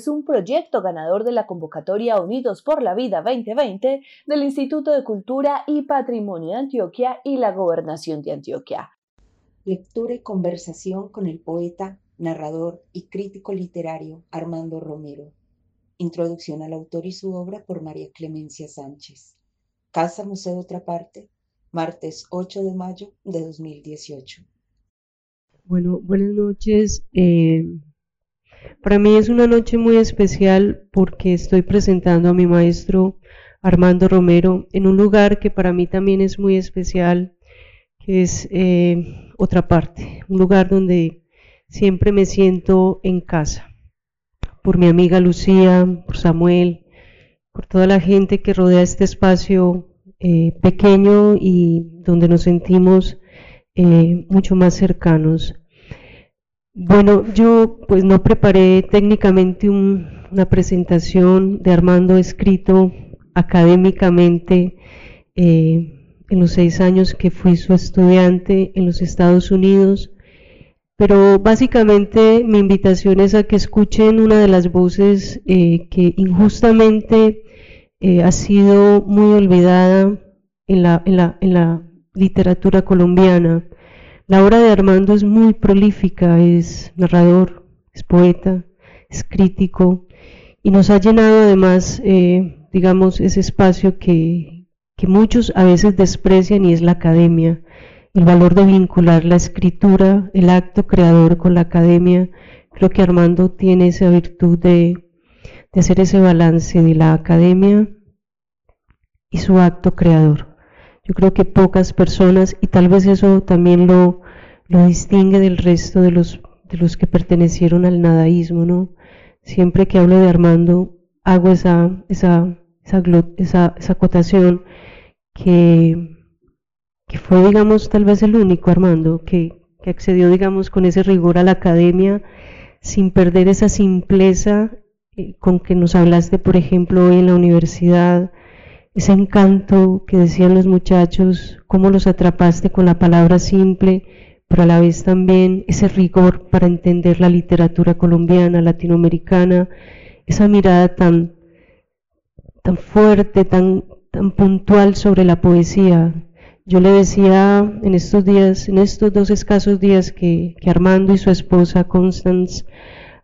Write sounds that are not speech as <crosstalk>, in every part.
Es un proyecto ganador de la convocatoria Unidos por la Vida 2020 del Instituto de Cultura y Patrimonio de Antioquia y la Gobernación de Antioquia. Lectura y conversación con el poeta, narrador y crítico literario Armando Romero. Introducción al autor y su obra por María Clemencia Sánchez. Casa Museo Otra Parte, martes 8 de mayo de 2018. Bueno, buenas noches. Eh, para mí es una noche muy especial porque estoy presentando a mi maestro Armando Romero en un lugar que para mí también es muy especial, que es eh, otra parte, un lugar donde siempre me siento en casa, por mi amiga Lucía, por Samuel, por toda la gente que rodea este espacio eh, pequeño y donde nos sentimos eh, mucho más cercanos. Bueno, yo pues no preparé técnicamente una presentación de Armando escrito académicamente eh, en los seis años que fui su estudiante en los Estados Unidos, pero básicamente mi invitación es a que escuchen una de las voces eh, que injustamente eh, ha sido muy olvidada en la, en la, en la literatura colombiana la obra de Armando es muy prolífica, es narrador, es poeta, es crítico y nos ha llenado además, eh, digamos, ese espacio que, muchos a veces desprecian y es la academia, el valor de vincular la escritura, el acto creador con la academia. Creo que Armando tiene esa virtud de hacer ese balance de la academia y su acto creador. Yo creo que pocas personas, y tal vez eso también lo, lo distingue del resto de los, de los que pertenecieron al nadaísmo, ¿no? Siempre que hablo de Armando, hago esa, esa, esa, esa, acotación que, que fue, digamos, tal vez el único Armando que, que accedió, digamos, con ese rigor a la academia, sin perder esa simpleza eh, con que nos hablaste, por ejemplo, hoy en la universidad, ese encanto que decían los muchachos, cómo los atrapaste con la palabra simple, pero a la vez también ese rigor para entender la literatura colombiana, latinoamericana, esa mirada tan, tan fuerte, tan, tan puntual sobre la poesía. Yo le decía en estos días, en estos dos escasos días que, que Armando y su esposa Constance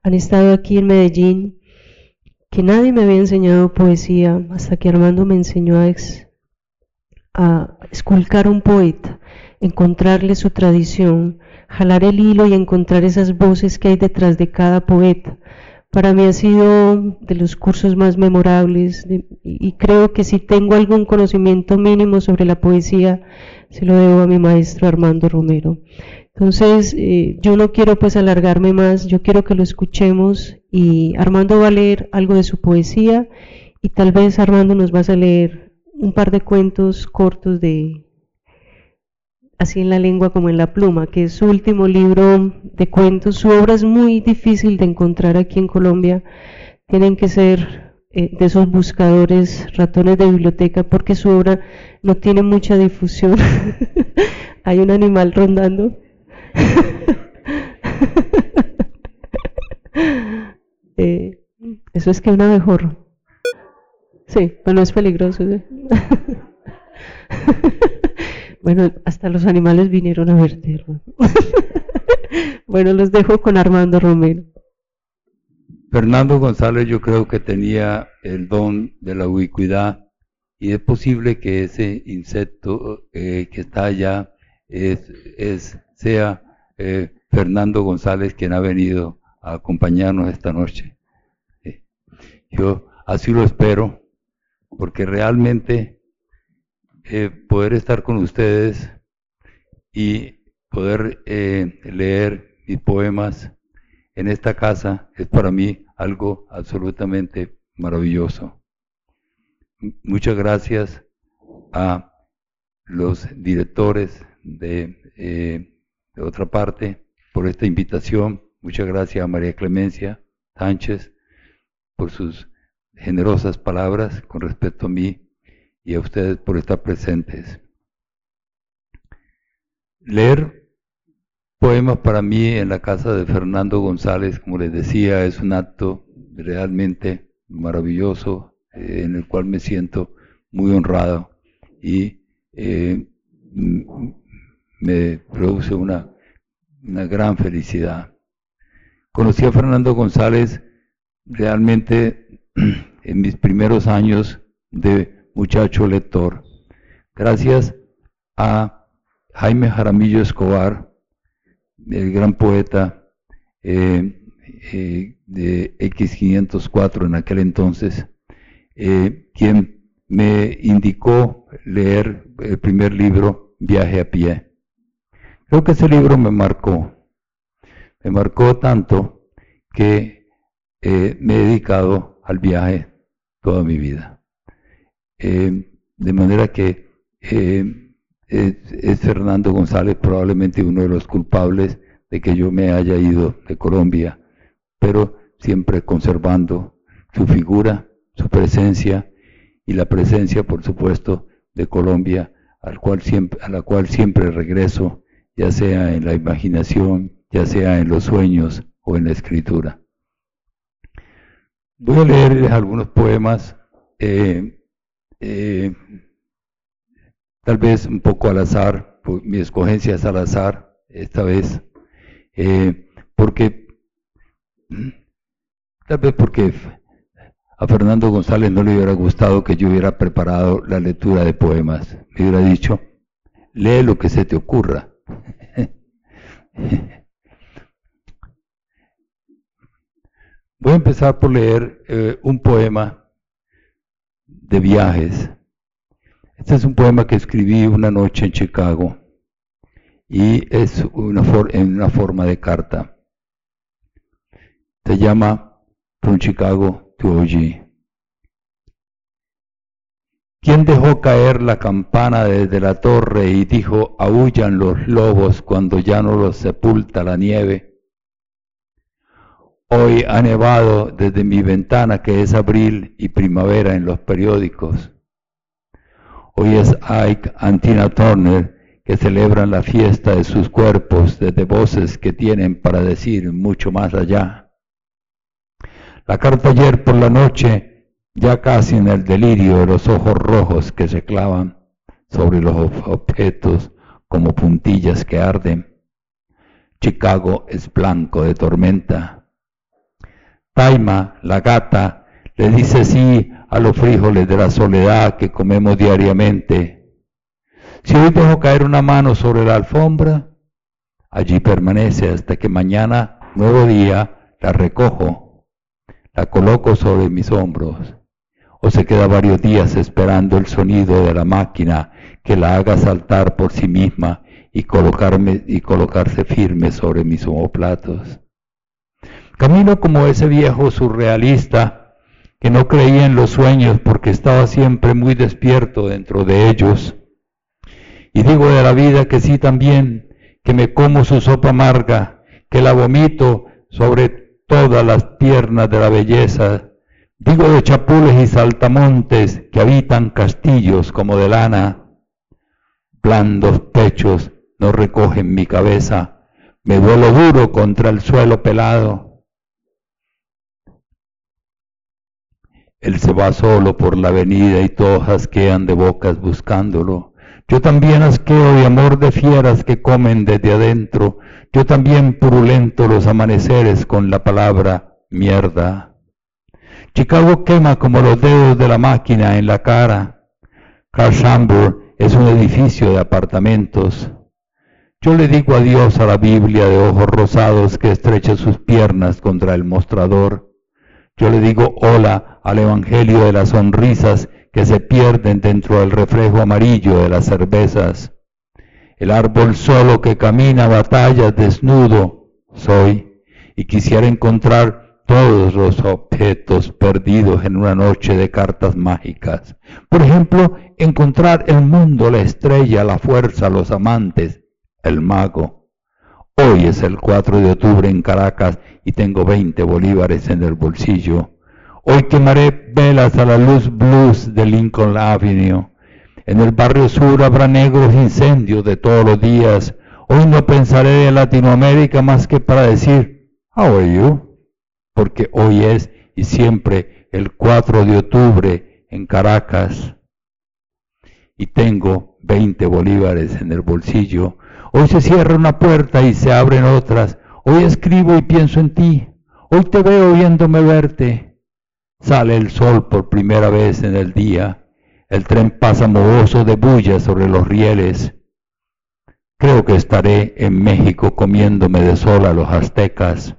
han estado aquí en Medellín, que nadie me había enseñado poesía hasta que Armando me enseñó a, a esculcar un poeta, encontrarle su tradición, jalar el hilo y encontrar esas voces que hay detrás de cada poeta. Para mí ha sido de los cursos más memorables y creo que si tengo algún conocimiento mínimo sobre la poesía, se lo debo a mi maestro Armando Romero. Entonces, eh, yo no quiero pues alargarme más, yo quiero que lo escuchemos y Armando va a leer algo de su poesía y tal vez Armando nos va a leer un par de cuentos cortos de así en la lengua como en la pluma, que es su último libro de cuentos. Su obra es muy difícil de encontrar aquí en Colombia. Tienen que ser eh, de esos buscadores, ratones de biblioteca, porque su obra no tiene mucha difusión. <laughs> Hay un animal rondando. <laughs> Eh, eso es que una mejor. Sí, pero no es peligroso. <laughs> bueno, hasta los animales vinieron a verte. <laughs> bueno, los dejo con Armando Romero. Fernando González yo creo que tenía el don de la ubicuidad y es posible que ese insecto eh, que está allá es, es, sea eh, Fernando González quien ha venido a acompañarnos esta noche. yo así lo espero, porque realmente eh, poder estar con ustedes y poder eh, leer mis poemas en esta casa es para mí algo absolutamente maravilloso. Muchas gracias a los directores de, eh, de otra parte por esta invitación. Muchas gracias a María Clemencia Sánchez por sus generosas palabras con respecto a mí y a ustedes por estar presentes. Leer poemas para mí en la casa de Fernando González, como les decía, es un acto realmente maravilloso eh, en el cual me siento muy honrado y eh, me produce una, gran felicidad. Conocí a Fernando González realmente <clears throat> en mis primeros años de muchacho lector, gracias a Jaime Jaramillo Escobar, el gran poeta eh, eh, de X504 en aquel entonces, eh, quien me indicó leer el primer libro, Viaje a pie. Creo que ese libro me marcó, me marcó tanto que me he dedicado al viaje toda mi vida. de manera que es, Fernando González probablemente uno de los culpables de que yo me haya ido de Colombia, pero siempre conservando su figura, su presencia y la presencia, por supuesto, de Colombia, al cual a la cual siempre regreso, ya sea en la imaginación, ya sea en los sueños o en la escritura. Voy a leer algunos poemas. Eh, eh, tal vez un poco al azar, mi escogencia es al azar esta vez, eh, porque, tal vez porque a Fernando González no le hubiera gustado que yo hubiera preparado la lectura de poemas, me hubiera dicho, lee lo que se te ocurra. <laughs> Voy a empezar por leer eh, un poema de viajes este es un poema que escribí una noche en Chicago y es una en una forma de carta. Se llama From Chicago to OG. ¿Quién dejó caer la campana desde la torre y dijo, aullan los lobos cuando ya no los sepulta la nieve? Hoy ha nevado desde mi ventana que es abril y primavera en los periódicos. Hoy es Ike Antina Turner que celebran la fiesta de sus cuerpos desde voces que tienen para decir mucho más allá. La carta ayer por la noche, ya casi en el delirio de los ojos rojos que se clavan sobre los objetos como puntillas que arden. Chicago es blanco de tormenta. Taima, la gata, le dice sí a los frijoles de la soledad que comemos diariamente. Si hoy dejo caer una mano sobre la alfombra, allí permanece hasta que mañana, nuevo día, la recojo, la coloco sobre mis hombros, o se queda varios días esperando el sonido de la máquina que la haga saltar por sí misma y, colocarme, y colocarse firme sobre mis omoplatos. Camino como ese viejo surrealista que no creía en los sueños porque estaba siempre muy despierto dentro de ellos. Y digo de la vida que sí también, que me como su sopa amarga, que la vomito sobre todas las piernas de la belleza. Digo de chapules y saltamontes que habitan castillos como de lana. Blandos pechos no recogen mi cabeza, me vuelo duro contra el suelo pelado Él se va solo por la avenida y todos asquean de bocas buscándolo. Yo también asqueo de amor de fieras que comen desde adentro. Yo también purulento los amaneceres con la palabra mierda. Chicago quema como los dedos de la máquina en la cara. Carshamber es un edificio de apartamentos. Yo le digo adiós a la Biblia de ojos rosados que estrecha sus piernas contra el mostrador. Yo le digo hola al Evangelio de las sonrisas que se pierden dentro del reflejo amarillo de las cervezas. el árbol solo que camina batallas desnudo soy, y quisiera encontrar todos los objetos perdidos en una noche de cartas mágicas. Por ejemplo, encontrar el mundo, la estrella, la fuerza, los amantes, el mago. Hoy es el 4 de octubre en Caracas y tengo 20 bolívares en el bolsillo. Hoy quemaré velas a la luz blues de Lincoln Avenue. En el barrio sur habrá negros incendios de todos los días. Hoy no pensaré en Latinoamérica más que para decir, how are you? Porque hoy es y siempre el 4 de octubre en Caracas. Y tengo 20 bolívares en el bolsillo. Hoy se cierra una puerta y se abren otras. Hoy escribo y pienso en ti. Hoy te veo viéndome verte. Sale el sol por primera vez en el día. El tren pasa mohoso de bulla sobre los rieles. Creo que estaré en México comiéndome de sol a los aztecas.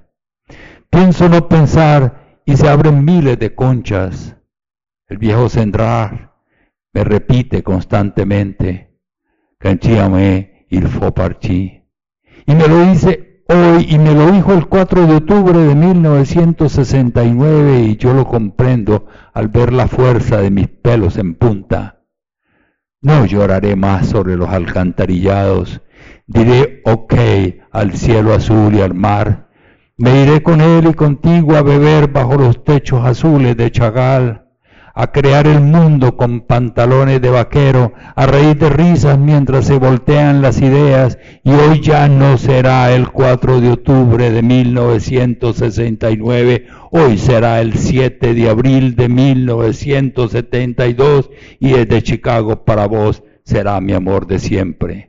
Pienso no pensar y se abren miles de conchas. El viejo Sendrar me repite constantemente, Canchiame il faux parchi. Y me lo dice hoy y me lo dijo el 4 de octubre de 1969 y yo lo comprendo al ver la fuerza de mis pelos en punta. No lloraré más sobre los alcantarillados, diré ok al cielo azul y al mar, me iré con él y contigo a beber bajo los techos azules de Chagal, a crear el mundo con pantalones de vaquero, a reír de risas mientras se voltean las ideas, y hoy ya no será el 4 de octubre de 1969, hoy será el 7 de abril de 1972, y desde Chicago para vos será mi amor de siempre.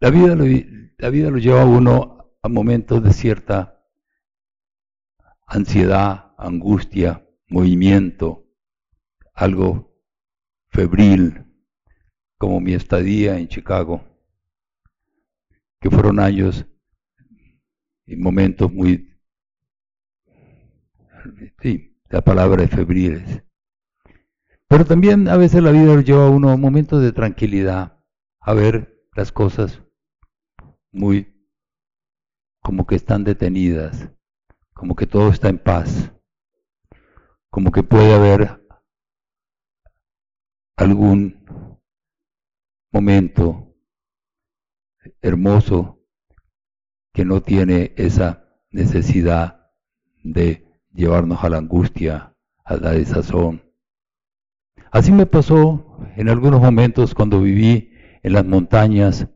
La vida lo, la vida lo lleva a uno a momentos de cierta ansiedad, angustia, movimiento, algo febril, como mi estadía en Chicago, que fueron años y momentos muy, sí, la palabra es febriles. Pero también a veces la vida lleva a uno a momentos de tranquilidad, a ver las cosas muy como que están detenidas, como que todo está en paz como que puede haber algún momento hermoso que no tiene esa necesidad de llevarnos a la angustia, a la desazón. Así me pasó en algunos momentos cuando viví en las montañas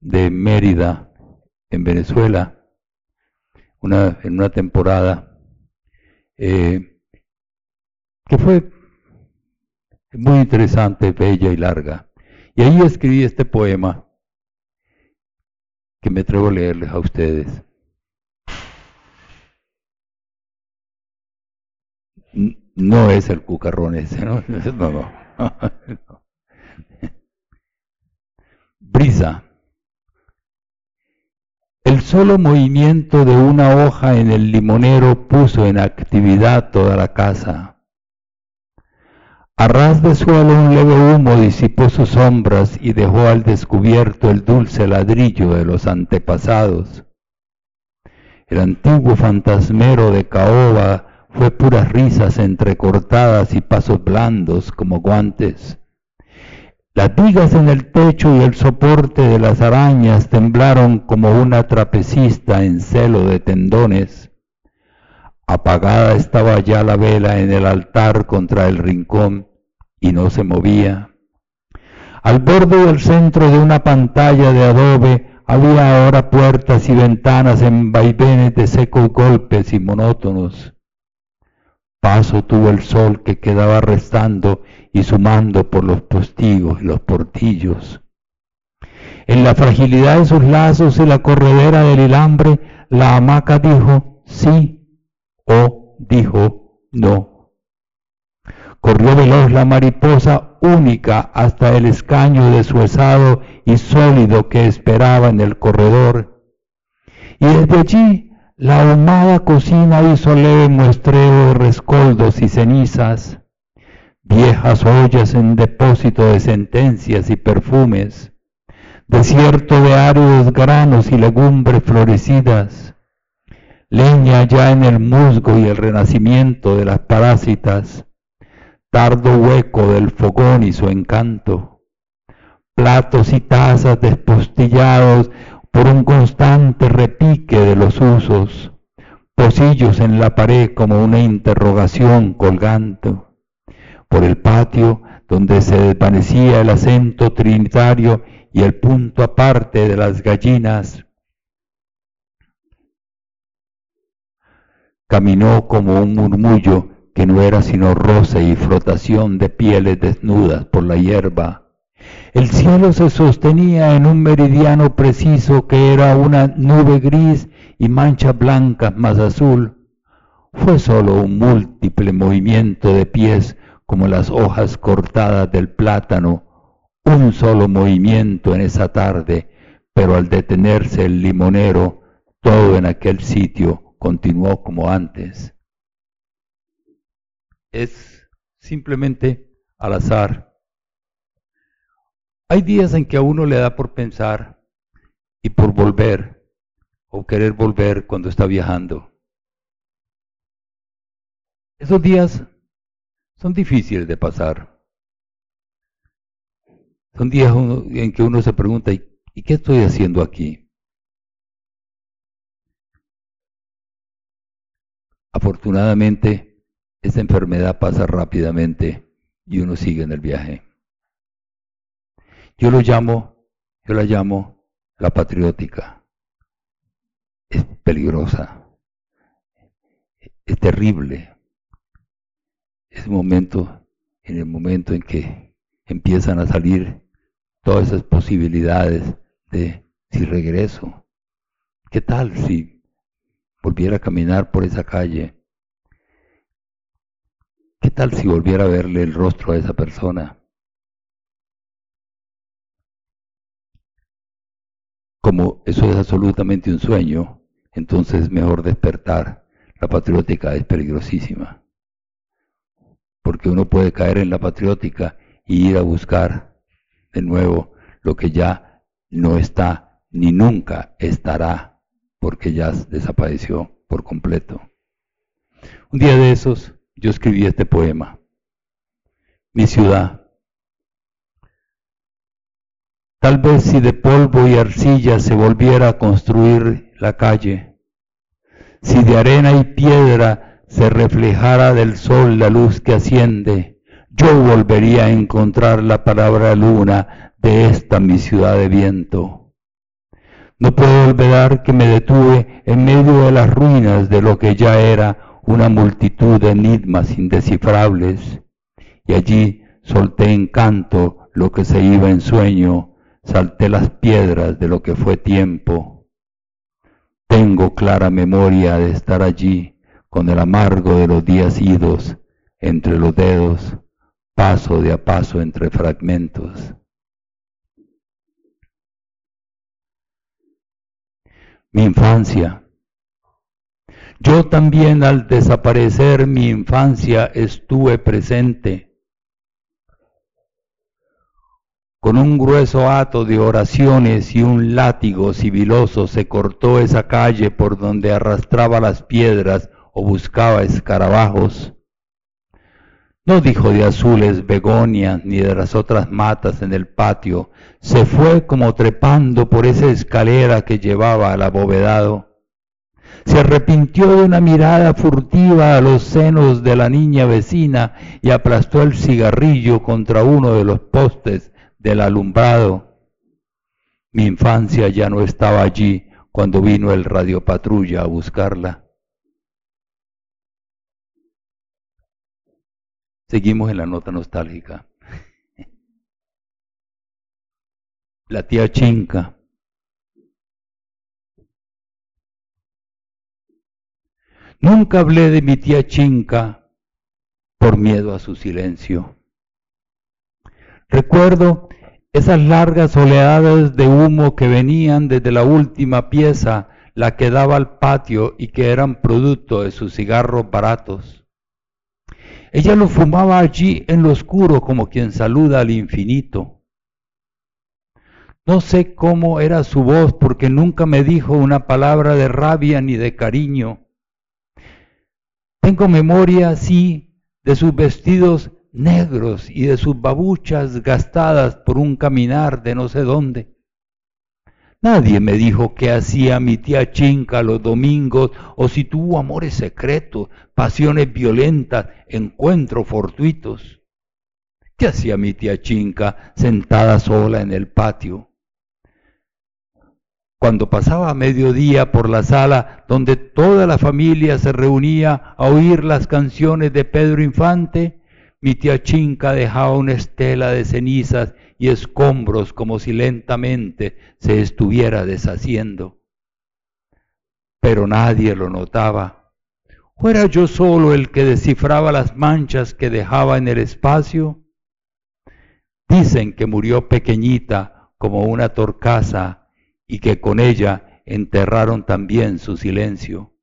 de Mérida, en Venezuela, una, en una temporada. Eh, que fue muy interesante, bella y larga. Y ahí escribí este poema que me atrevo a leerles a ustedes. No es el cucarrón ese, ¿no? <laughs> No, no. <laughs> Brisa. El solo movimiento de una hoja en el limonero puso en actividad toda la casa. A ras de suelo un leve humo disipó sus sombras y dejó al descubierto el dulce ladrillo de los antepasados. El antiguo fantasmero de caoba fue puras risas entrecortadas y pasos blandos como guantes. Las vigas en el techo y el soporte de las arañas temblaron como una trapecista en celo de tendones. Apagada estaba ya la vela en el altar contra el rincón y no se movía. Al borde del centro de una pantalla de adobe había ahora puertas y ventanas en vaivenes de secos golpes y monótonos. Paso tuvo el sol que quedaba restando y sumando por los postigos y los portillos. En la fragilidad de sus lazos y la corredera del hilambre, la hamaca dijo sí o dijo no. Corrió veloz la mariposa única hasta el escaño desuesado y sólido que esperaba en el corredor. Y desde allí la ahumada cocina hizo leve muestreo de rescoldos y cenizas. viejas ollas en depósito de sentencias y perfumes, desierto de áridos granos y legumbres florecidas, leña ya en el musgo y el renacimiento de las parásitas, tardo hueco del fogón y su encanto, platos y tazas despostillados por un constante repique de los usos, pocillos en la pared como una interrogación colgando, por el patio donde se desvanecía el acento trinitario y el punto aparte de las gallinas. Caminó como un murmullo que no era sino roce y flotación de pieles desnudas por la hierba. El cielo se sostenía en un meridiano preciso que era una nube gris y manchas blancas más azul. Fue solo un múltiple movimiento de pies como las hojas cortadas del plátano, un solo movimiento en esa tarde, pero al detenerse el limonero, todo en aquel sitio continuó como antes. Es simplemente al azar. Hay días en que a uno le da por pensar y por volver o querer volver cuando está viajando. Esos días son difíciles de pasar. Son días en que uno se pregunta, ¿y qué estoy haciendo aquí? Afortunadamente, esa enfermedad pasa rápidamente y uno sigue en el viaje. Yo lo llamo, yo la llamo la patriótica. Es peligrosa, es terrible, es momento, en el momento en que empiezan a salir todas esas posibilidades de si regreso. ¿Qué tal si volviera a caminar por esa calle? ¿Qué tal si volviera a verle el rostro a esa persona? Como eso es absolutamente un sueño, entonces es mejor despertar. La patriótica es peligrosísima porque uno puede caer en la patriótica y ir a buscar de nuevo lo que ya no está ni nunca estará, porque ya desapareció por completo. Un día de esos yo escribí este poema, Mi ciudad. Tal vez si de polvo y arcilla se volviera a construir la calle, si de arena y piedra se reflejara del sol la luz que asciende, yo volvería a encontrar la palabra luna de esta mi ciudad de viento. No puedo olvidar que me detuve en medio de las ruinas de lo que ya era una multitud de enigmas indescifrables, y allí solté en canto lo que se iba en sueño, salté las piedras de lo que fue tiempo. Tengo clara memoria de estar allí, con el amargo de los días idos entre los dedos, paso de a paso entre fragmentos. Mi infancia. Yo también al desaparecer mi infancia estuve presente. Con un grueso hato de oraciones y un látigo sibiloso se cortó esa calle por donde arrastraba las piedras o buscaba escarabajos. No dijo de azules begonias ni de las otras matas en el patio, se fue como trepando por esa escalera que llevaba al abovedado. Se arrepintió de una mirada furtiva a los senos de la niña vecina y aplastó el cigarrillo contra uno de los postes del alumbrado. Mi infancia ya no estaba allí cuando vino el radiopatrulla a buscarla. Seguimos en la nota nostálgica. <laughs> La tía Chinca. Nunca hablé de mi tía Chinca por miedo a su silencio. Recuerdo esas largas oleadas de humo que venían desde la última pieza, la que daba al patio y que eran producto de sus cigarros baratos Ella lo fumaba allí en lo oscuro como quien saluda al infinito. No sé cómo era su voz porque nunca me dijo una palabra de rabia ni de cariño. Tengo memoria, sí, de sus vestidos negros y de sus babuchas gastadas por un caminar de no sé dónde. Nadie me dijo qué hacía mi tía Chinca los domingos o si tuvo amores secretos, pasiones violentas, encuentros fortuitos. ¿Qué hacía mi tía Chinca sentada sola en el patio? Cuando pasaba mediodía por la sala donde toda la familia se reunía a oír las canciones de Pedro Infante, mi tía Chinca dejaba una estela de cenizas y escombros como si lentamente se estuviera deshaciendo. Pero nadie lo notaba. ¿O era yo solo el que descifraba las manchas que dejaba en el espacio? Dicen que murió pequeñita como una torcaza y que con ella enterraron también su silencio.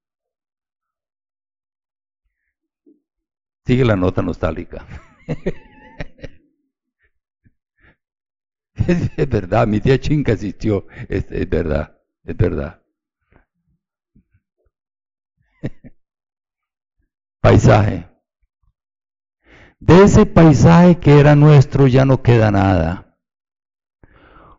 Sigue la nota nostálgica. <laughs> Es, verdad, mi tía Chinca existió, es, es verdad, es verdad. <laughs> Paisaje. De ese paisaje que era nuestro ya no queda nada.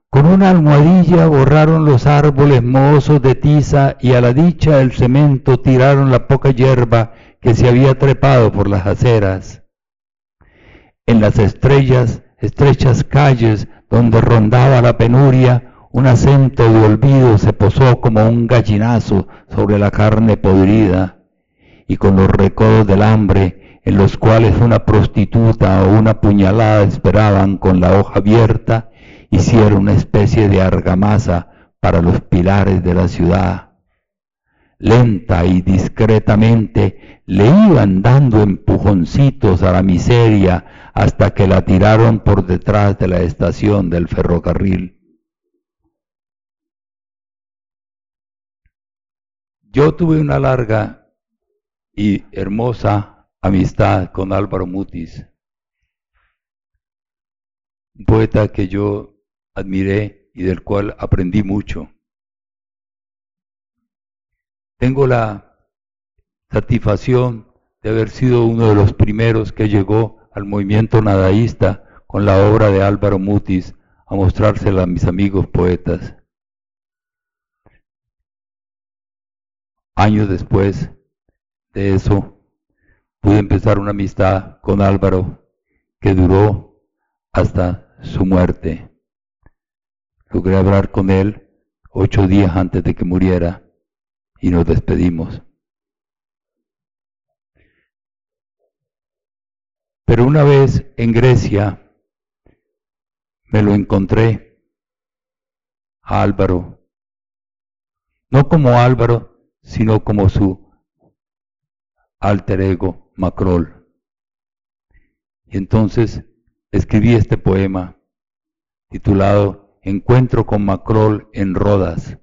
Con una almohadilla borraron los árboles mozos de tiza y a la dicha del cemento tiraron la poca hierba que se había trepado por las aceras. En las estrellas, estrechas calles donde rondaba la penuria, un acento de olvido se posó como un gallinazo sobre la carne podrida, y con los recodos del hambre, en los cuales una prostituta o una puñalada esperaban con la hoja abierta, hicieron una especie de argamasa para los pilares de la ciudad. Lenta y discretamente le iban dando empujoncitos a la miseria hasta que la tiraron por detrás de la estación del ferrocarril. Yo tuve una larga y hermosa amistad con Álvaro Mutis, un poeta que yo admiré y del cual aprendí mucho. Tengo la satisfacción de haber sido uno de los primeros que llegó al movimiento nadaísta con la obra de Álvaro Mutis a mostrársela a mis amigos poetas. Años después de eso, pude empezar una amistad con Álvaro que duró hasta su muerte. Logré hablar con él ocho días antes de que muriera y nos despedimos. Pero una vez en Grecia me lo encontré a Álvaro, no como Álvaro, sino como su alter ego Macrol. Y entonces escribí este poema titulado Encuentro con Macrol en Rodas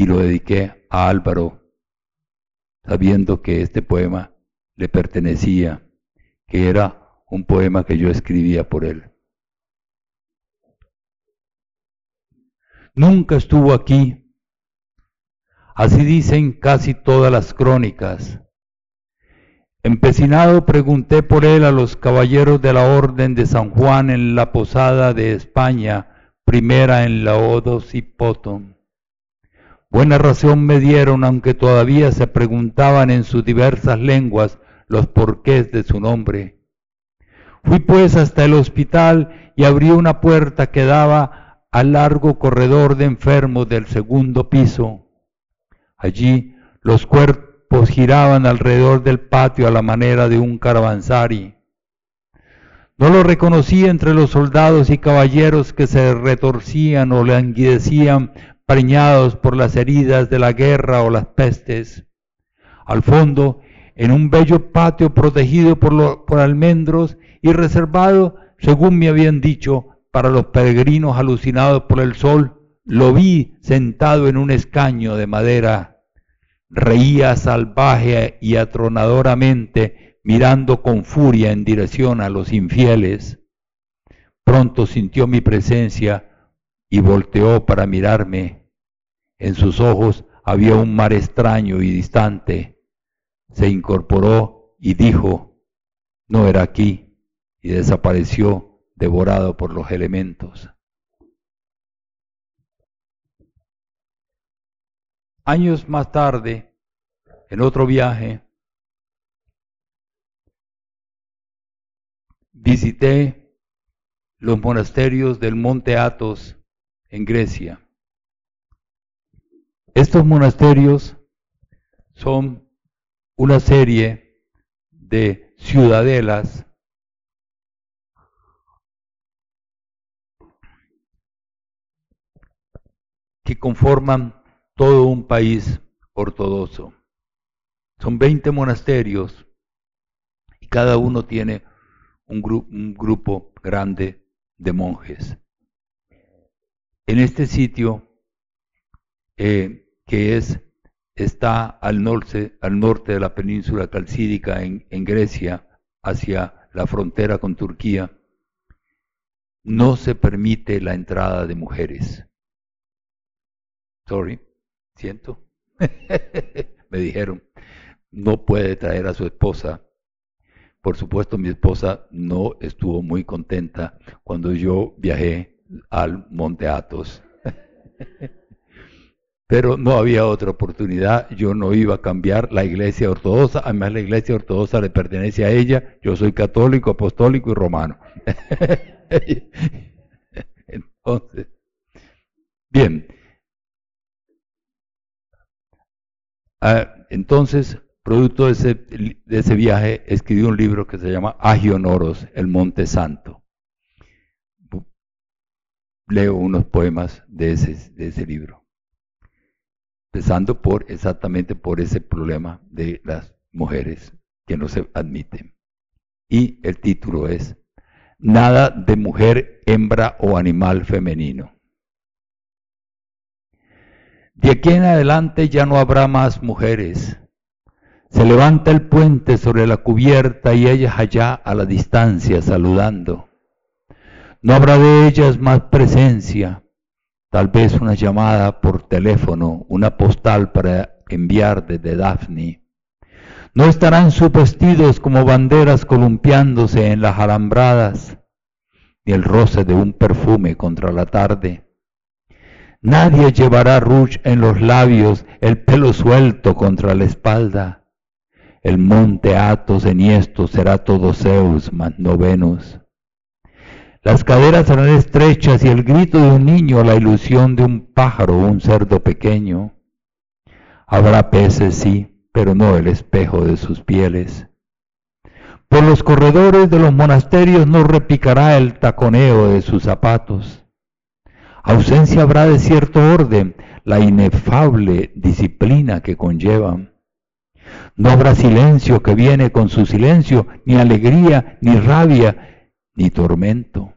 y lo dediqué a Álvaro, sabiendo que este poema le pertenecía, que era un poema que yo escribía por él. Nunca estuvo aquí. Así dicen casi todas las crónicas. Empecinado pregunté por él a los caballeros de la Orden de San Juan en la Posada de España, primera en la Odos y Potón. Buena razón me dieron, aunque todavía se preguntaban en sus diversas lenguas los porqués de su nombre. Fui pues hasta el hospital y abrí una puerta que daba al largo corredor de enfermos del segundo piso. Allí los cuerpos giraban alrededor del patio a la manera de un caravansari. No lo reconocí entre los soldados y caballeros que se retorcían o languidecían por las heridas de la guerra o las pestes. Al fondo en un bello patio protegido por, por almendros y reservado, según me habían dicho, para los peregrinos alucinados por el sol, lo vi sentado en un escaño de madera. reía salvaje y atronadoramente, mirando con furia en dirección a los infieles. Pronto sintió mi presencia y volteó para mirarme. En sus ojos había un mar extraño y distante. Se incorporó y dijo, no era aquí, y desapareció devorado por los elementos. Años más tarde, en otro viaje, visité los monasterios del Monte Athos en Grecia. Estos monasterios son una serie de ciudadelas que conforman todo un país ortodoxo. Son 20 monasterios y cada uno tiene un, un grupo grande de monjes en este sitio eh, que es, está al norte, al norte de la península calcídica en, Grecia, hacia la frontera con Turquía, no se permite la entrada de mujeres. Sorry, siento. <laughs> Me dijeron, no puede traer a su esposa. Por supuesto, mi esposa no estuvo muy contenta cuando yo viajé al Monte Athos. <laughs> Pero no había otra oportunidad, yo no iba a cambiar la iglesia ortodoxa, además la iglesia ortodoxa le pertenece a ella, yo soy católico, apostólico y romano. <laughs> Entonces, bien. Ah, entonces, producto de ese, viaje, escribí un libro que se llama Agionoros, el Monte Santo. Leo unos poemas de ese libro, empezando por exactamente por ese problema de las mujeres que no se admiten. Y el título es Nada de mujer, hembra o animal femenino. De aquí en adelante ya no habrá más mujeres. Se levanta el puente sobre la cubierta y ellas allá a la distancia saludando. No habrá de ellas más presencia, tal vez una llamada por teléfono, una postal para enviar desde Daphne. No estarán sus vestidos como banderas columpiándose en las alambradas, ni el roce de un perfume contra la tarde. Nadie llevará rouge en los labios, el pelo suelto contra la espalda. El monte Atos enhiesto será todo Zeus, más no Venus. Las caderas serán estrechas y el grito de un niño la ilusión de un pájaro o un cerdo pequeño. Habrá peces, sí, pero no el espejo de sus pieles. Por los corredores de los monasterios no repicará el taconeo de sus zapatos. Ausencia habrá de cierto orden, la inefable disciplina que conllevan. No habrá silencio que viene con su silencio, ni alegría, ni rabia, ni tormento.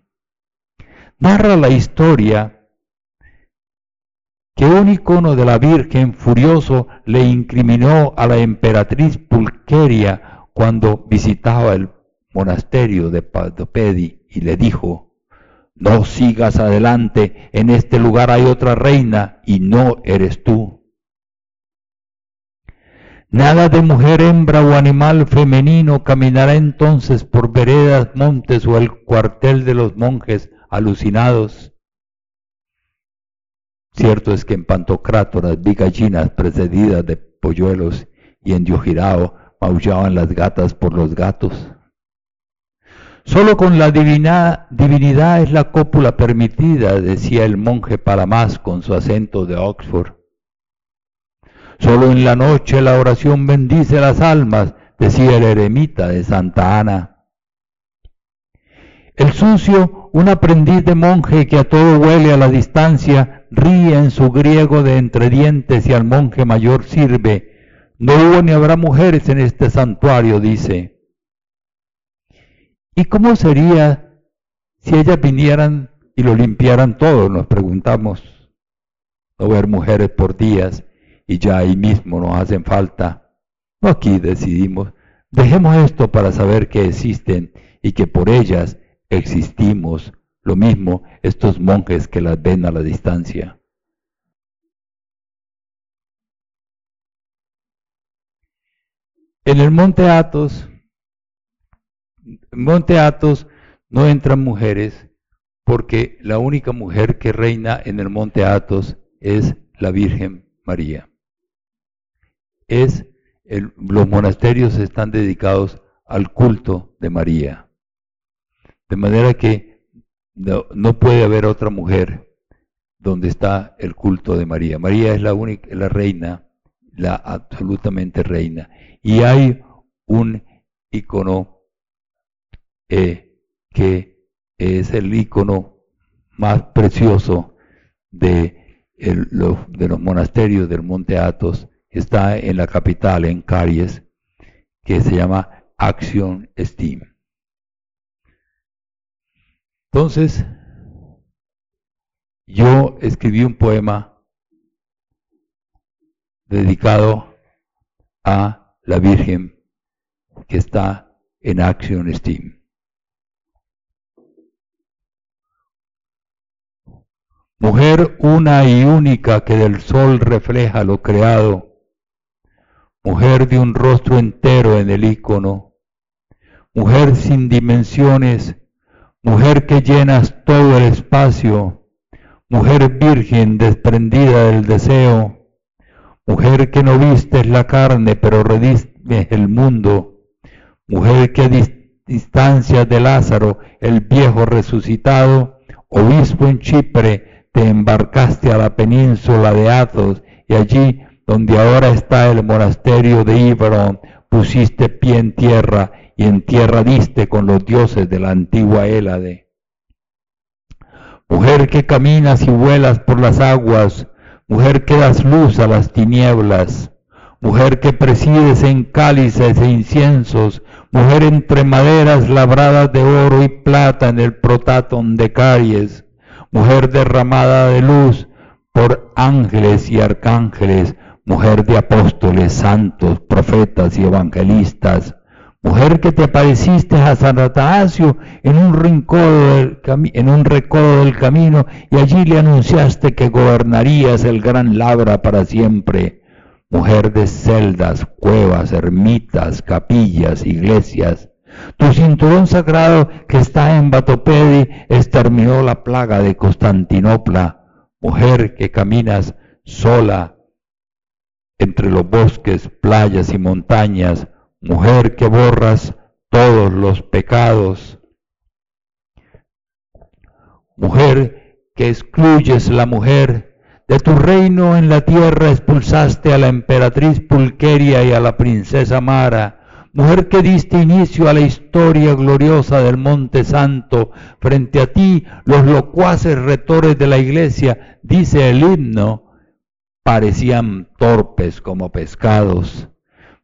Narra la historia que un icono de la Virgen furioso le incriminó a la emperatriz Pulqueria cuando visitaba el monasterio de Padopedi y le dijo, no sigas adelante, en este lugar hay otra reina y no eres tú. Nada de mujer, hembra o animal femenino caminará entonces por veredas, montes o el cuartel de los monjes alucinados. Cierto es que en Pantocrátoras vi gallinas precedidas de polluelos y en Diojirao maullaban las gatas por los gatos. Solo con la divinidad es la cópula permitida, decía el monje Palamás con su acento de Oxford. Solo en la noche la oración bendice las almas, decía el eremita de Santa Ana. El sucio, un aprendiz de monje que a todo huele a la distancia, ríe en su griego de entre dientes y al monje mayor sirve. No hubo ni habrá mujeres en este santuario, dice. ¿Y cómo sería si ellas vinieran y lo limpiaran todo? Nos preguntamos. No ver mujeres por días y ya ahí mismo nos hacen falta. No aquí decidimos, dejemos esto para saber que existen y que por ellas existimos. Lo mismo estos monjes que las ven a la distancia. En el monte Athos, monte Athos no entran mujeres porque la única mujer que reina en el monte Athos es la Virgen María. Es los monasterios están dedicados al culto de María. De manera que no, no, puede haber otra mujer donde está el culto de María. María es la única, la reina, la absolutamente reina. Y hay un icono eh, que es el icono más precioso de, de los monasterios del Monte Athos, está en la capital, en Caries, que se llama Action Steam. Entonces, yo escribí un poema dedicado a la Virgen que está en Action Steam. Mujer una y única que del sol refleja lo creado, mujer de un rostro entero en el icono, mujer sin dimensiones, mujer que llenas todo el espacio, mujer virgen desprendida del deseo, Mujer que no vistes la carne, pero redistes el mundo. Mujer que a distancia de Lázaro, el viejo resucitado, obispo en Chipre, te embarcaste a la península de Athos y allí, donde ahora está el monasterio de Iberon, pusiste pie en tierra y en tierra diste con los dioses de la antigua Hélade. Mujer que caminas y vuelas por las aguas, mujer que das luz a las tinieblas, mujer que presides en cálices e inciensos, mujer entre maderas labradas de oro y plata en el protatón de Caries, mujer derramada de luz por ángeles y arcángeles, mujer de apóstoles, santos, profetas y evangelistas, mujer que te apareciste a San Atanasio en un rincón del en un recodo del camino y allí le anunciaste que gobernarías el gran Labra para siempre, mujer de celdas, cuevas, ermitas, capillas, iglesias. Tu cinturón sagrado que está en Batopedi exterminó la plaga de Constantinopla, mujer que caminas sola entre los bosques, playas y montañas, mujer que borras todos los pecados, mujer que excluyes la mujer, de tu reino en la tierra expulsaste a la emperatriz Pulqueria y a la princesa Mara, mujer que diste inicio a la historia gloriosa del Monte Santo, frente a ti los locuaces retores de la iglesia, dice el himno, parecían torpes como pescados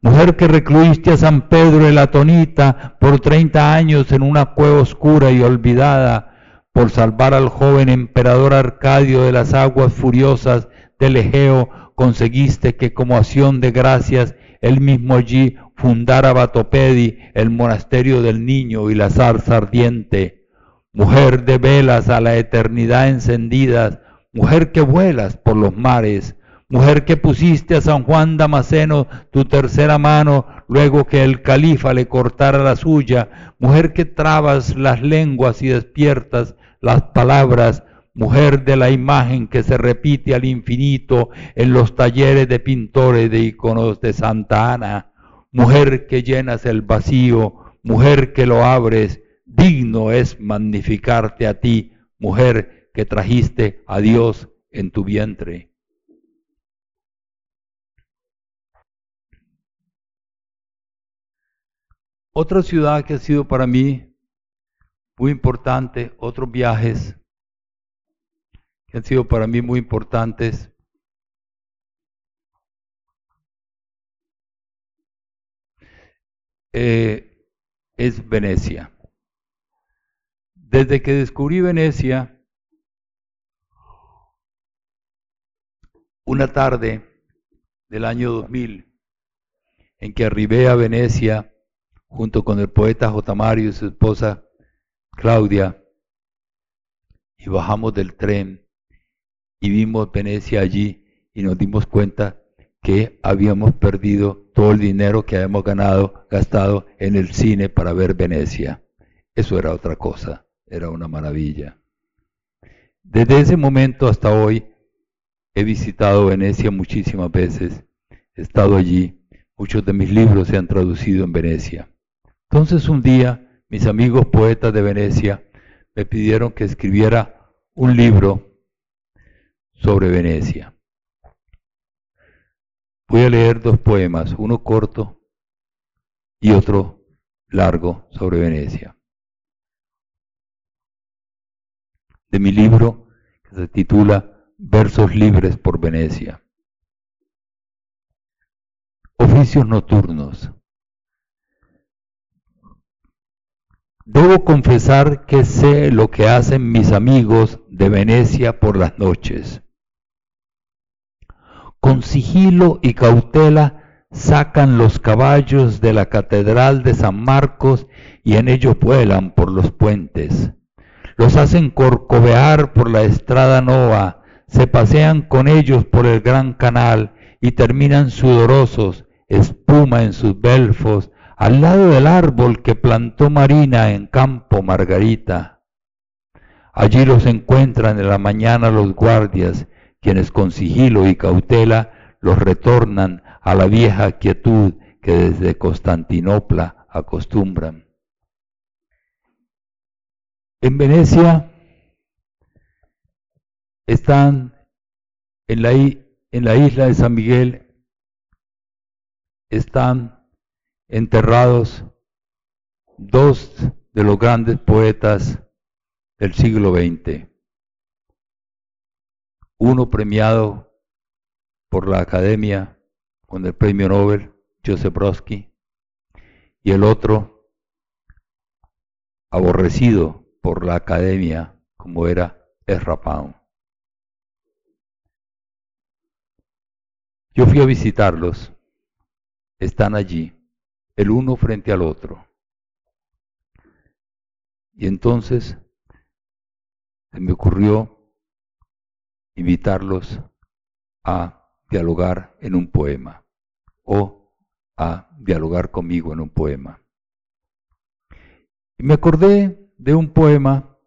mujer que recluiste a San Pedro el Atonita por treinta años en una cueva oscura y olvidada, por salvar al joven emperador Arcadio de las aguas furiosas del Egeo, conseguiste que como acción de gracias él mismo allí fundara Batopedi, el monasterio del niño y la zarza ardiente. Mujer de velas a la eternidad encendidas, mujer que vuelas por los mares, mujer que pusiste a San Juan Damasceno tu tercera mano luego que el califa le cortara la suya, mujer que trabas las lenguas y despiertas las palabras, mujer de la imagen que se repite al infinito en los talleres de pintores de iconos de Santa Ana, mujer que llenas el vacío, mujer que lo abres, digno es magnificarte a ti, mujer que trajiste a Dios en tu vientre. Otra ciudad que ha sido para mí muy importante, otros viajes que han sido para mí muy importantes. Eh, es Venecia. Desde que descubrí Venecia, una tarde del año 2000, en que arribé a Venecia junto con el poeta J. Mario y su esposa Claudia, y bajamos del tren y vimos Venecia allí y nos dimos cuenta que habíamos perdido todo el dinero que habíamos ganado, gastado en el cine para ver Venecia. Eso era otra cosa, era una maravilla. Desde ese momento hasta hoy he visitado Venecia muchísimas veces, he estado allí, muchos de mis libros se han traducido en Venecia. Entonces un día mis amigos poetas de Venecia me pidieron que escribiera un libro sobre Venecia. Voy a leer dos poemas, uno corto y otro largo sobre Venecia. De mi libro que se titula Versos libres por Venecia. Oficios nocturnos. Debo confesar que sé lo que hacen mis amigos de Venecia por las noches. Con sigilo y cautela sacan los caballos de la Catedral de San Marcos y en ellos vuelan por los puentes. Los hacen corcovear por la Estrada Nova, se pasean con ellos por el Gran Canal y terminan sudorosos, espuma en sus belfos, al lado del árbol que plantó Marina en Campo Margarita. Allí los encuentran en la mañana los guardias, quienes con sigilo y cautela los retornan a la vieja quietud que desde Constantinopla acostumbran. En Venecia están en la, en la isla de San Miguel, están enterrados dos de los grandes poetas del siglo XX. Uno premiado por la Academia con el Premio Nobel, Joseph Brodsky, y el otro aborrecido por la Academia como era Ezra Pound. Yo fui a visitarlos, están allí el uno frente al otro. Y entonces se me ocurrió invitarlos a dialogar en un poema o a dialogar conmigo en un poema. Y me acordé de un poema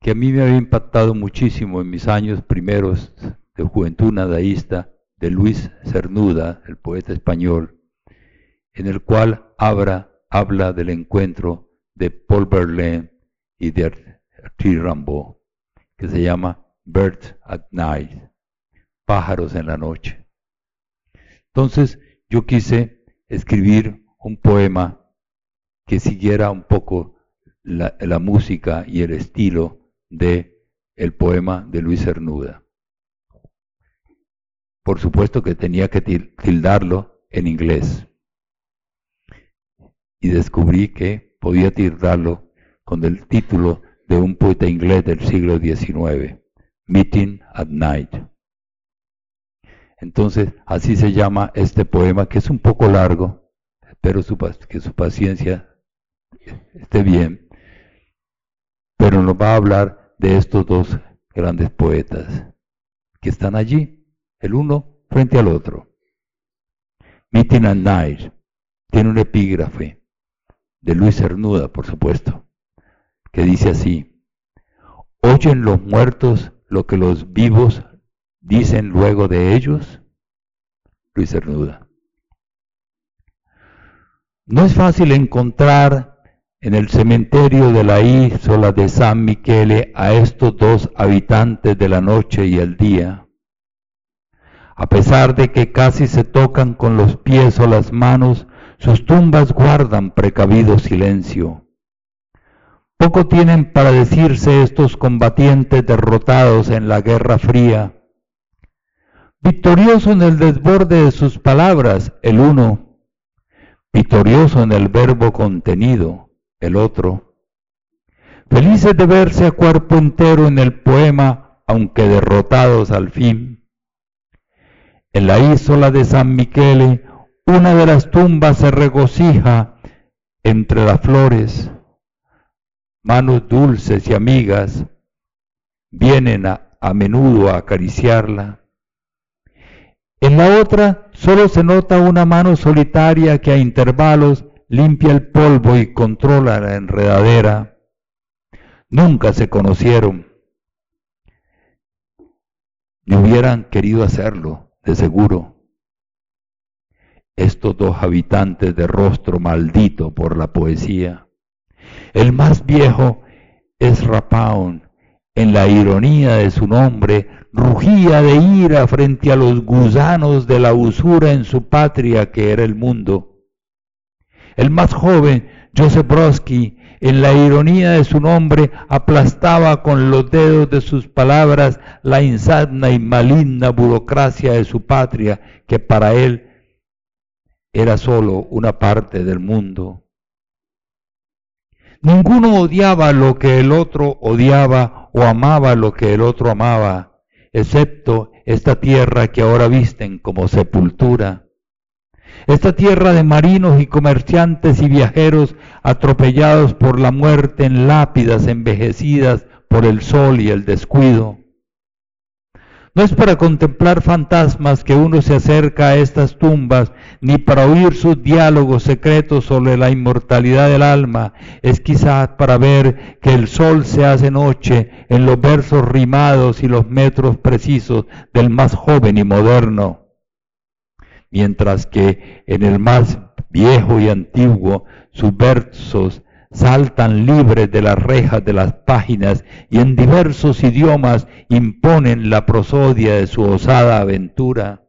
que a mí me había impactado muchísimo en mis años primeros de juventud nadaísta de Luis Cernuda, el poeta español, en el cual habla, habla del encuentro de Paul Verlaine y de Arthur Rimbaud, que se llama Birds at Night, pájaros en la noche. Entonces yo quise escribir un poema que siguiera un poco la, la música y el estilo de el poema de Luis Cernuda. Por supuesto que tenía que tildarlo en inglés y descubrí que podía tirarlo con el título de un poeta inglés del siglo XIX, Meeting at Night. Entonces, así se llama este poema, que es un poco largo, espero que su paciencia esté bien, pero nos va a hablar de estos dos grandes poetas que están allí, el uno frente al otro. Meeting at Night tiene un epígrafe de Luis Cernuda, por supuesto, que dice así, ¿oyen los muertos lo que los vivos dicen luego de ellos? Luis Cernuda. No es fácil encontrar en el cementerio de la isla de San Michele a estos dos habitantes de la noche y el día. A pesar de que casi se tocan con los pies o las manos, sus tumbas guardan precavido silencio. Poco tienen para decirse estos combatientes derrotados en la Guerra Fría. Victorioso en el desborde de sus palabras, el uno. Victorioso en el verbo contenido, el otro. Felices de verse a cuerpo entero en el poema, aunque derrotados al fin. En la isla de San Michele, una de las tumbas se regocija entre las flores. Manos dulces y amigas vienen a, menudo a acariciarla. En la otra solo se nota una mano solitaria que a intervalos limpia el polvo y controla la enredadera. Nunca se conocieron. Ni hubieran querido hacerlo, de seguro. Estos dos habitantes de rostro maldito por la poesía. El más viejo es Rapaun, en la ironía de su nombre, rugía de ira frente a los gusanos de la usura en su patria que era el mundo. El más joven, Joseph Brodsky, en la ironía de su nombre, aplastaba con los dedos de sus palabras la insana y maligna burocracia de su patria, que para él era sólo una parte del mundo. Ninguno odiaba lo que el otro odiaba o amaba lo que el otro amaba, excepto esta tierra que ahora visten como sepultura esta tierra de marinos y comerciantes y viajeros atropellados por la muerte en lápidas envejecidas por el sol y el descuido. No es para contemplar fantasmas que uno se acerca a estas tumbas, ni para oír sus diálogos secretos sobre la inmortalidad del alma, es quizás para ver que el sol se hace noche en los versos rimados y los metros precisos del más joven y moderno. Mientras que en el más viejo y antiguo sus versos saltan libres de las rejas de las páginas y en diversos idiomas imponen la prosodia de su osada aventura.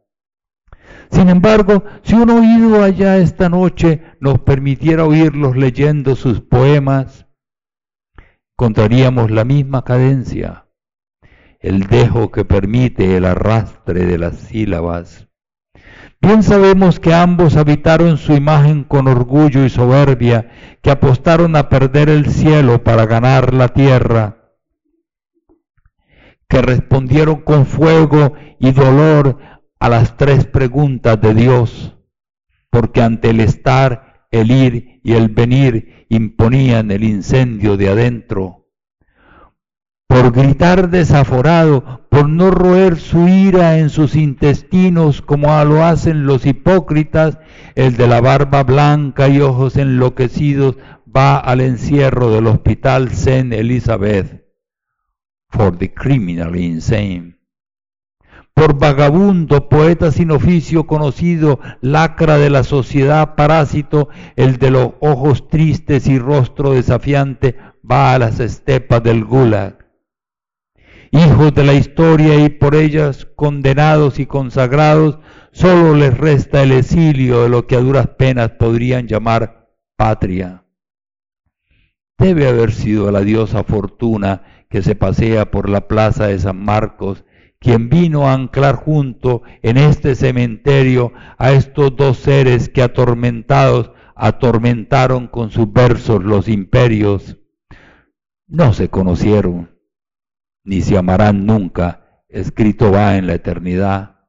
Sin embargo, si un oído allá esta noche nos permitiera oírlos leyendo sus poemas, encontraríamos la misma cadencia, el dejo que permite el arrastre de las sílabas Bien sabemos que ambos habitaron su imagen con orgullo y soberbia, que apostaron a perder el cielo para ganar la tierra, que respondieron con fuego y dolor a las tres preguntas de Dios, porque ante el estar, el ir y el venir imponían el incendio de adentro por gritar desaforado, por no roer su ira en sus intestinos como lo hacen los hipócritas, el de la barba blanca y ojos enloquecidos va al encierro del hospital Saint Elizabeth. For the criminal insane. Por vagabundo, poeta sin oficio conocido, lacra de la sociedad, parásito, el de los ojos tristes y rostro desafiante, va a las estepas del Gulag hijos de la historia y por ellas condenados y consagrados, solo les resta el exilio de lo que a duras penas podrían llamar patria. Debe haber sido la diosa Fortuna que se pasea por la plaza de San Marcos, quien vino a anclar junto en este cementerio a estos dos seres que atormentados atormentaron con sus versos los imperios. No se conocieron ni se amarán nunca, escrito va en la eternidad,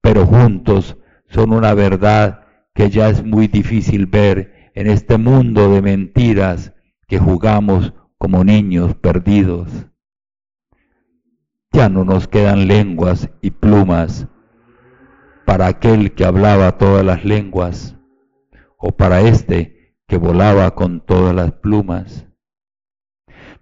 pero juntos son una verdad que ya es muy difícil ver en este mundo de mentiras que jugamos como niños perdidos. Ya no nos quedan lenguas y plumas para aquel que hablaba todas las lenguas o para este que volaba con todas las plumas.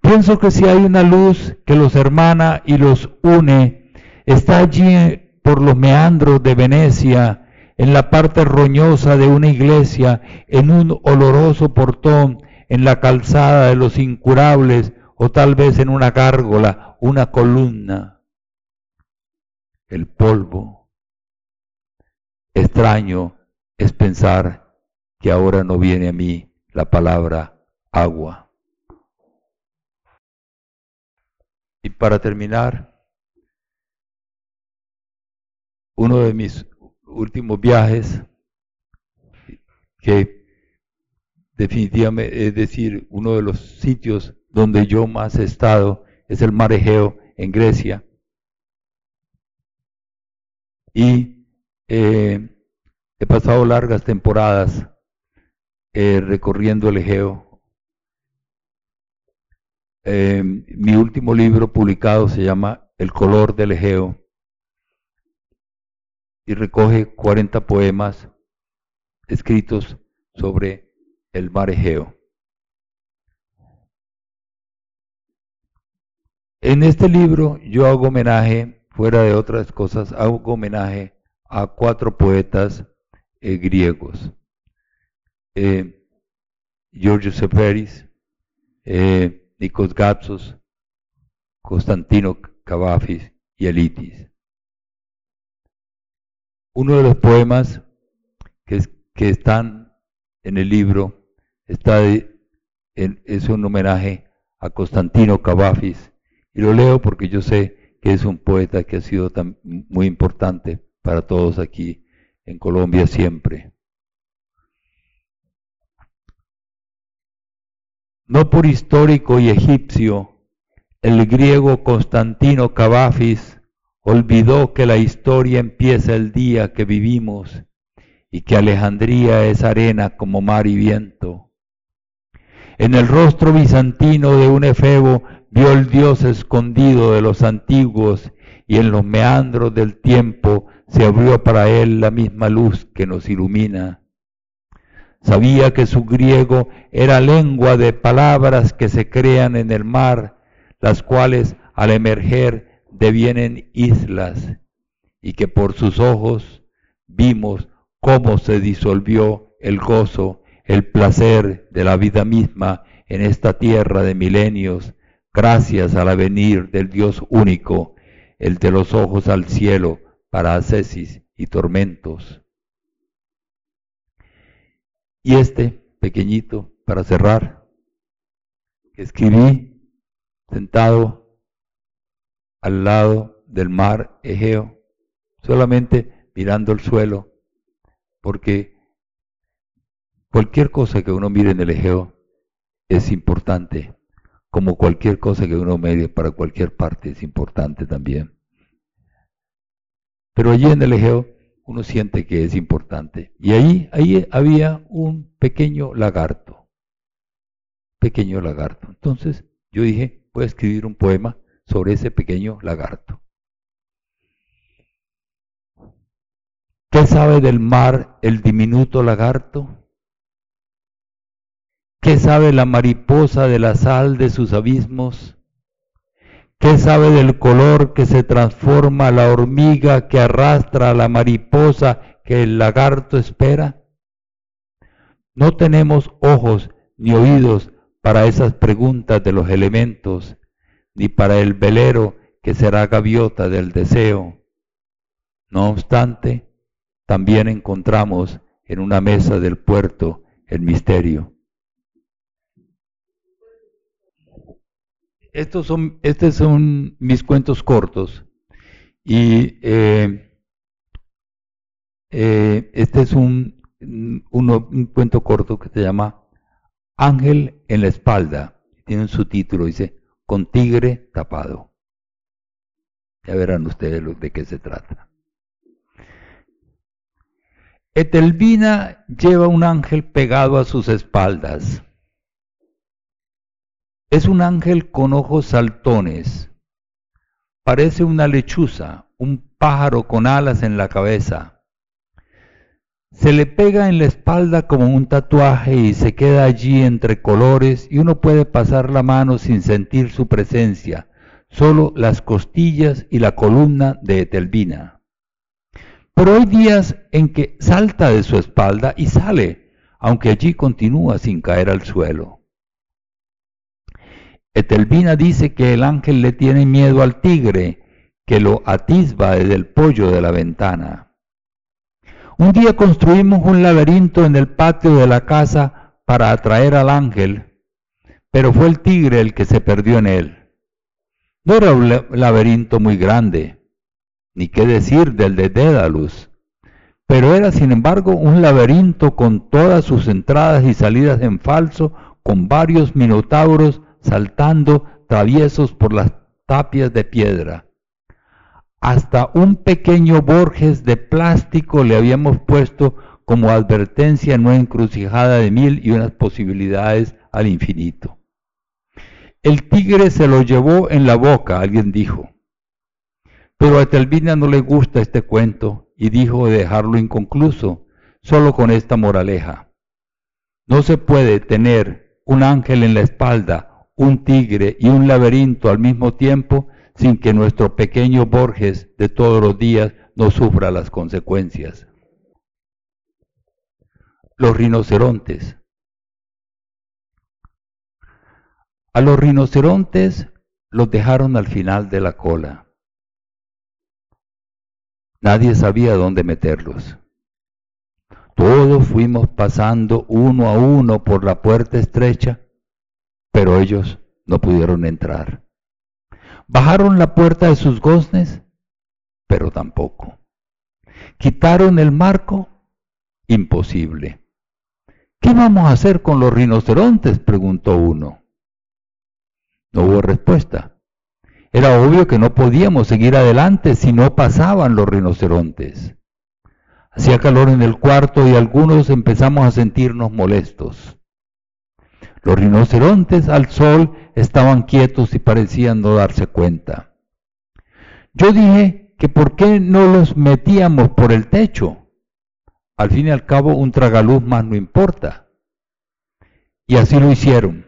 Pienso que si hay una luz que los hermana y los une, está allí por los meandros de Venecia, en la parte roñosa de una iglesia, en un oloroso portón, en la calzada de los incurables, o tal vez en una gárgola, una columna. El polvo. Extraño es pensar que ahora no viene a mí la palabra agua. Y para terminar, uno de mis últimos viajes, que definitivamente, es decir, uno de los sitios donde yo más he estado, es el mar Egeo en Grecia. y eh, he pasado largas temporadas eh, recorriendo el Egeo. Eh, mi último libro publicado se llama El color del Egeo y recoge 40 poemas escritos sobre el mar Egeo. En este libro yo hago homenaje, fuera de otras cosas, hago homenaje a cuatro poetas eh, griegos. Eh, Georgios Seferis, eh, Nikos Gatsos, Constantino Cavafis y Elitis. Uno de los poemas que, están en el libro está es un homenaje a Constantino Cavafis y lo leo porque yo sé que es un poeta que ha sido muy importante para todos aquí en Colombia siempre. No por histórico y egipcio, el griego Constantino Cavafis olvidó que la historia empieza el día que vivimos y que Alejandría es arena como mar y viento. En el rostro bizantino de un efebo vio el Dios escondido de los antiguos y en los meandros del tiempo se abrió para él la misma luz que nos ilumina. Sabía que su griego era lengua de palabras que se crean en el mar, las cuales al emerger devienen islas, y que por sus ojos vimos cómo se disolvió el gozo, el placer de la vida misma en esta tierra de milenios, gracias al venir del Dios único, el de los ojos al cielo para ascesis y tormentos. Y este pequeñito, para cerrar, escribí sentado al lado del mar Egeo, solamente mirando el suelo, porque cualquier cosa que uno mire en el Egeo es importante como cualquier cosa que uno medie para cualquier parte es importante también. Pero allí en el Egeo uno siente que es importante. Y ahí, ahí había un pequeño lagarto. Pequeño lagarto. Entonces yo dije, voy a escribir un poema sobre ese pequeño lagarto. ¿Qué sabe del mar el diminuto lagarto? ¿Qué sabe la mariposa de la sal de sus abismos? ¿Qué sabe del color que se transforma la hormiga que arrastra a la mariposa que el lagarto espera? No tenemos ojos ni oídos para esas preguntas de los elementos, ni para el velero que será gaviota del deseo. No obstante, también encontramos en una mesa del puerto el misterio. Estos son, estos son mis cuentos cortos y eh, eh, este es un, un cuento corto que se llama Ángel en la espalda. Tiene un subtítulo, dice, con tigre tapado. Ya verán ustedes de qué se trata. Etelvina lleva un ángel pegado a sus espaldas. Es un ángel con ojos saltones. Parece una lechuza, un pájaro con alas en la cabeza. Se le pega en la espalda como un tatuaje y se queda allí entre colores y uno puede pasar la mano sin sentir su presencia, solo las costillas y la columna de Etelvina. Pero hay días en que salta de su espalda y sale, aunque allí continúa sin caer al suelo. Etelvina dice que el ángel le tiene miedo al tigre, que lo atisba desde el pollo de la ventana. Un día construimos un laberinto en el patio de la casa para atraer al ángel, pero fue el tigre el que se perdió en él. No era un laberinto muy grande, ni qué decir del de Dédalus, pero era sin embargo un laberinto con todas sus entradas y salidas en falso, con varios minotauros saltando traviesos por las tapias de piedra. hasta un pequeño Borges de plástico le habíamos puesto como advertencia en una encrucijada de mil y unas posibilidades al infinito. El tigre se lo llevó en la boca, alguien dijo. Pero a Telvina no le gusta este cuento y dijo de dejarlo inconcluso, solo con esta moraleja. No se puede tener un ángel en la espalda, un tigre y un laberinto al mismo tiempo sin que nuestro pequeño Borges de todos los días no sufra las consecuencias. Los rinocerontes. A los rinocerontes los dejaron al final de la cola. Nadie sabía dónde meterlos. Todos fuimos pasando uno a uno por la puerta estrecha, pero ellos no pudieron entrar. Bajaron la puerta de sus goznes, pero tampoco. Quitaron el marco, imposible. ¿Qué vamos a hacer con los rinocerontes? preguntó uno. No hubo respuesta. Era obvio que no podíamos seguir adelante si no pasaban los rinocerontes. Hacía calor en el cuarto y algunos empezamos a sentirnos molestos. Los rinocerontes al sol estaban quietos y parecían no darse cuenta. Yo dije que por qué no los metíamos por el techo. Al fin y al cabo un tragaluz más no importa. Y así lo hicieron.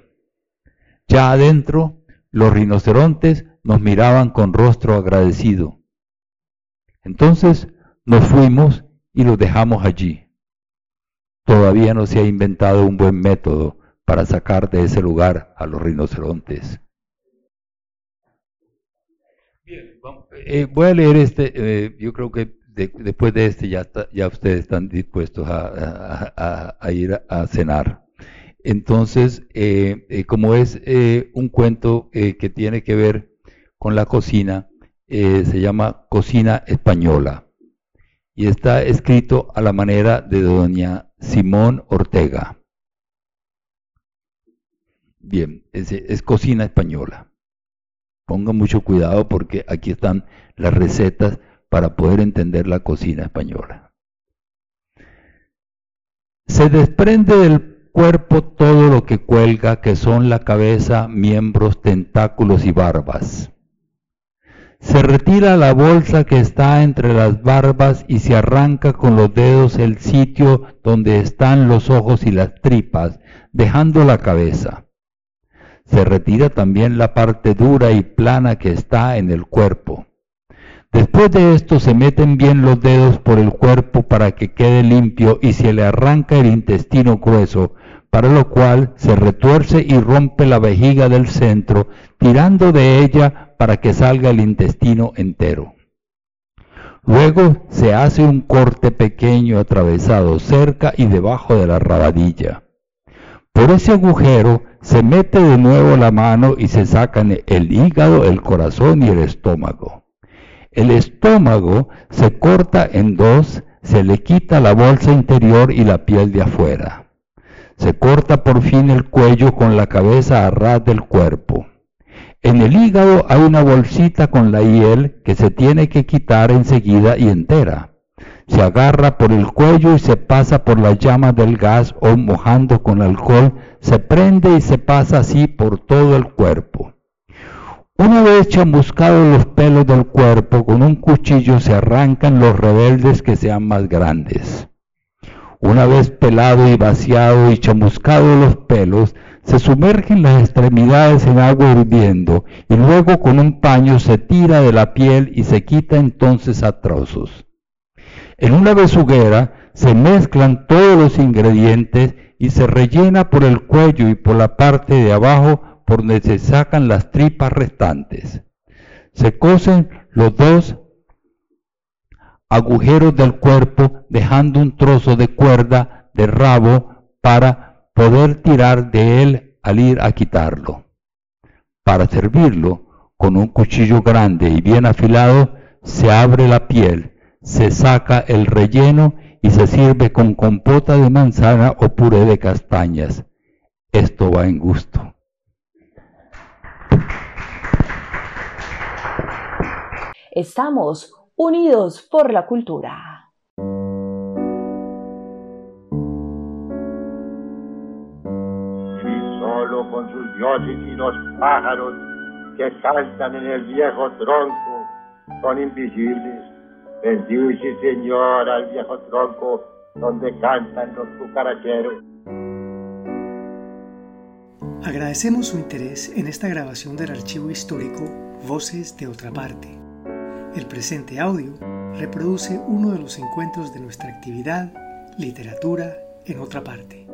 Ya adentro, los rinocerontes nos miraban con rostro agradecido. Entonces nos fuimos y los dejamos allí. Todavía no se ha inventado un buen método para sacar de ese lugar a los rinocerontes. Bien, eh, voy a leer este, eh, yo creo que después de este ya, ya ustedes están dispuestos a, ir a cenar. Entonces, eh, como es un cuento que tiene que ver con la cocina, se llama Cocina Española y está escrito a la manera de doña Simón Ortega. Bien, es, cocina española. Ponga mucho cuidado porque aquí están las recetas para poder entender la cocina española. Se desprende del cuerpo todo lo que cuelga, que son la cabeza, miembros, tentáculos y barbas. Se retira la bolsa que está entre las barbas y se arranca con los dedos el sitio donde están los ojos y las tripas, dejando la cabeza se retira también la parte dura y plana que está en el cuerpo. Después de esto se meten bien los dedos por el cuerpo para que quede limpio y se le arranca el intestino grueso, para lo cual se retuerce y rompe la vejiga del centro, tirando de ella para que salga el intestino entero. Luego se hace un corte pequeño atravesado cerca y debajo de la rabadilla. Por ese agujero se mete de nuevo la mano y se sacan el hígado, el corazón y el estómago. El estómago se corta en dos, se le quita la bolsa interior y la piel de afuera. Se corta por fin el cuello con la cabeza a ras del cuerpo. En el hígado hay una bolsita con la hiel que se tiene que quitar enseguida y entera. Se agarra por el cuello y se pasa por la llama del gas o mojando con alcohol se prende y se pasa así por todo el cuerpo. Una vez chamuscados los pelos del cuerpo, con un cuchillo se arrancan los rebeldes que sean más grandes. Una vez pelado y vaciado y chamuscados los pelos, se sumergen las extremidades en agua hirviendo y luego con un paño se tira de la piel y se quita entonces a trozos. En una besuguera se mezclan todos los ingredientes y se rellena por el cuello y por la parte de abajo por donde se sacan las tripas restantes. Se cosen los dos agujeros del cuerpo dejando un trozo de cuerda de rabo para poder tirar de él al ir a quitarlo. Para servirlo, con un cuchillo grande y bien afilado, se abre la piel, se saca el relleno y se sirve con compota de manzana o puré de castañas. Esto va en gusto. Estamos unidos por la cultura. Y solo con sus dioses y los pájaros que cantan en el viejo tronco son invisibles. Bendice, Señor, al viejo tronco donde cantan los cucaracheros. Agradecemos su interés en esta grabación del archivo histórico Voces de otra parte. El presente audio reproduce uno de los encuentros de nuestra actividad Literatura en otra parte.